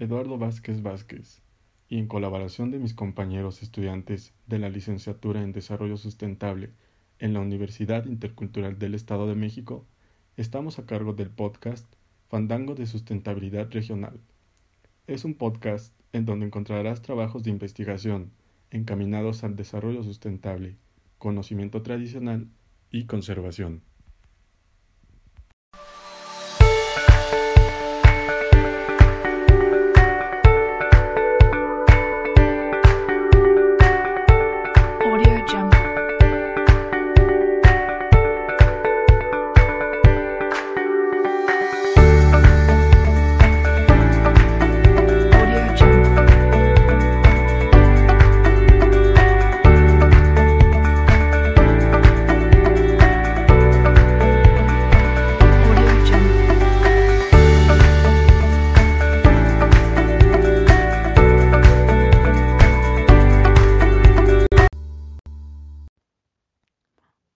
Eduardo Vázquez Vázquez, y en colaboración de mis compañeros estudiantes de la licenciatura en Desarrollo Sustentable en la Universidad Intercultural del Estado de México, estamos a cargo del podcast Fandango de Sustentabilidad Regional. Es un podcast en donde encontrarás trabajos de investigación encaminados al desarrollo sustentable, conocimiento tradicional y conservación.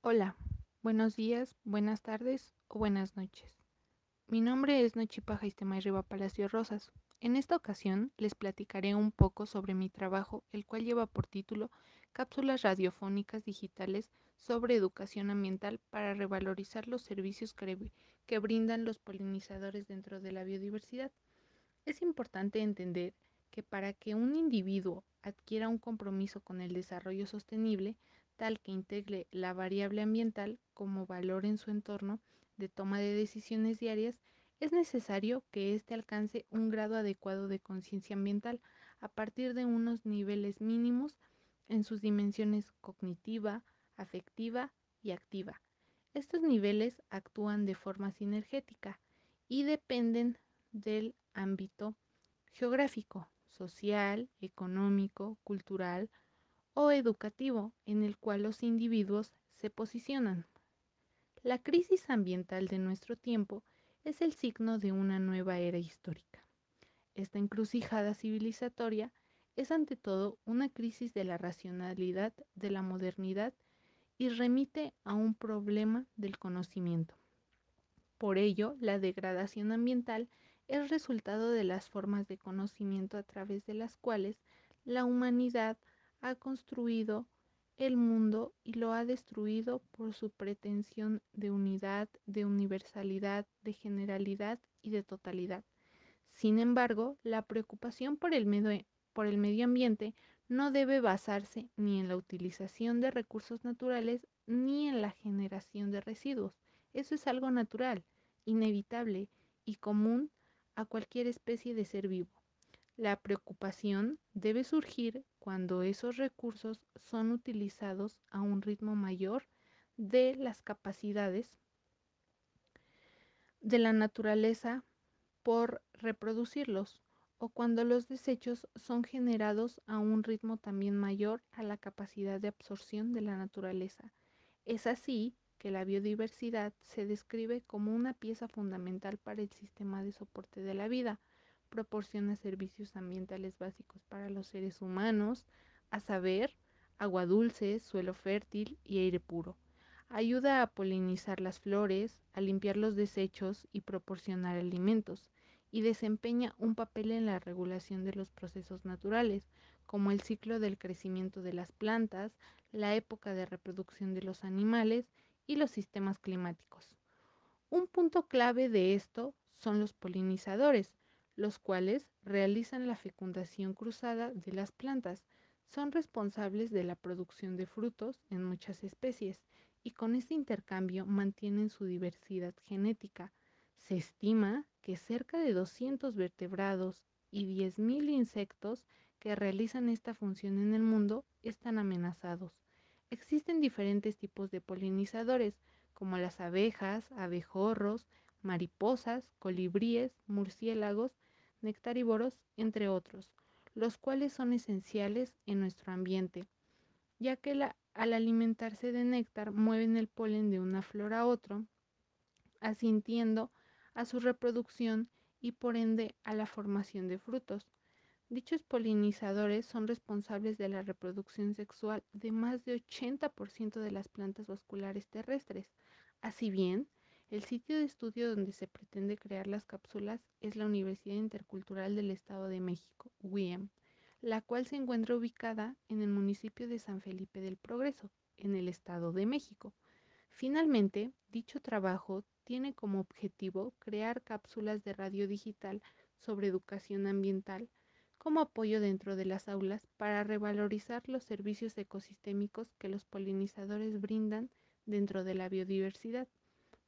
Hola, buenos días, buenas tardes o buenas noches. Mi nombre es Nochipaja Riva Palacio Rosas. En esta ocasión les platicaré un poco sobre mi trabajo, el cual lleva por título Cápsulas radiofónicas digitales sobre educación ambiental para revalorizar los servicios que brindan los polinizadores dentro de la biodiversidad. Es importante entender que para que un individuo adquiera un compromiso con el desarrollo sostenible, tal que integre la variable ambiental como valor en su entorno de toma de decisiones diarias, es necesario que éste alcance un grado adecuado de conciencia ambiental a partir de unos niveles mínimos en sus dimensiones cognitiva, afectiva y activa. Estos niveles actúan de forma sinergética y dependen del ámbito geográfico, social, económico, cultural, o educativo en el cual los individuos se posicionan. La crisis ambiental de nuestro tiempo es el signo de una nueva era histórica. Esta encrucijada civilizatoria es ante todo una crisis de la racionalidad de la modernidad y remite a un problema del conocimiento. Por ello, la degradación ambiental es resultado de las formas de conocimiento a través de las cuales la humanidad ha construido el mundo y lo ha destruido por su pretensión de unidad, de universalidad, de generalidad y de totalidad. Sin embargo, la preocupación por el, medio, por el medio ambiente no debe basarse ni en la utilización de recursos naturales ni en la generación de residuos. Eso es algo natural, inevitable y común a cualquier especie de ser vivo. La preocupación debe surgir cuando esos recursos son utilizados a un ritmo mayor de las capacidades de la naturaleza por reproducirlos o cuando los desechos son generados a un ritmo también mayor a la capacidad de absorción de la naturaleza. Es así que la biodiversidad se describe como una pieza fundamental para el sistema de soporte de la vida proporciona servicios ambientales básicos para los seres humanos, a saber, agua dulce, suelo fértil y aire puro. Ayuda a polinizar las flores, a limpiar los desechos y proporcionar alimentos, y desempeña un papel en la regulación de los procesos naturales, como el ciclo del crecimiento de las plantas, la época de reproducción de los animales y los sistemas climáticos. Un punto clave de esto son los polinizadores, los cuales realizan la fecundación cruzada de las plantas. Son responsables de la producción de frutos en muchas especies y con este intercambio mantienen su diversidad genética. Se estima que cerca de 200 vertebrados y 10.000 insectos que realizan esta función en el mundo están amenazados. Existen diferentes tipos de polinizadores, como las abejas, abejorros, mariposas, colibríes, murciélagos nectarívoros, entre otros, los cuales son esenciales en nuestro ambiente, ya que al alimentarse de néctar mueven el polen de una flor a otro, asintiendo a su reproducción y por ende a la formación de frutos. Dichos polinizadores son responsables de la reproducción sexual de más de 80% de las plantas vasculares terrestres. Así bien, El sitio de estudio donde se pretende crear las cápsulas es la Universidad Intercultural del Estado de México, UIEM, la cual se encuentra ubicada en el municipio de San Felipe del Progreso, en el Estado de México. Finalmente, dicho trabajo tiene como objetivo crear cápsulas de radio digital sobre educación ambiental como apoyo dentro de las aulas para revalorizar los servicios ecosistémicos que los polinizadores brindan dentro de la biodiversidad.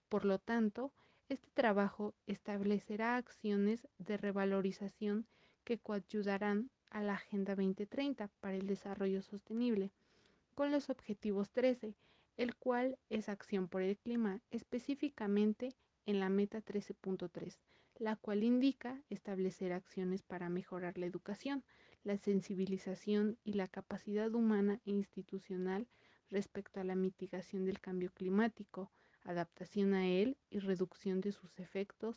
Por lo tanto, este trabajo establecerá acciones de revalorización que coayudarán a la Agenda 2030 para el Desarrollo Sostenible, con los objetivos 13, el cual es acción por el clima, específicamente en la meta 13.3, la cual indica establecer acciones para mejorar la educación, la sensibilización y la capacidad humana e institucional respecto a la mitigación del cambio climático, adaptación a él y reducción de sus efectos.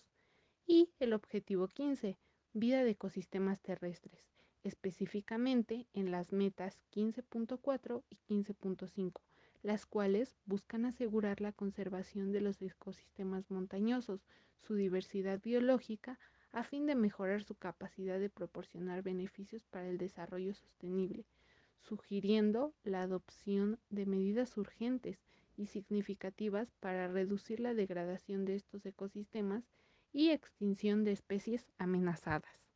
Y el objetivo 15, vida de ecosistemas terrestres, específicamente en las metas 15.4 y 15.5 las cuales buscan asegurar la conservación de los ecosistemas montañosos, su diversidad biológica, a fin de mejorar su capacidad de proporcionar beneficios para el desarrollo sostenible, sugiriendo la adopción de medidas urgentes y significativas para reducir la degradación de estos ecosistemas y extinción de especies amenazadas.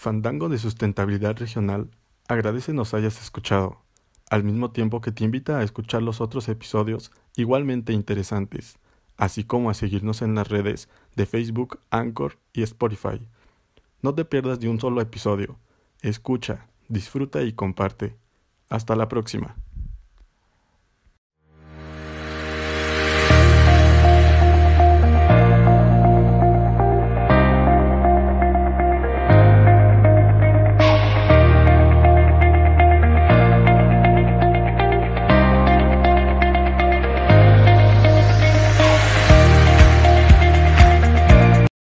Fandango de Sustentabilidad Regional agradece nos hayas escuchado, al mismo tiempo que te invita a escuchar los otros episodios igualmente interesantes, así como a seguirnos en las redes de Facebook, Anchor y Spotify. No te pierdas de un solo episodio. Escucha, disfruta y comparte. Hasta la próxima.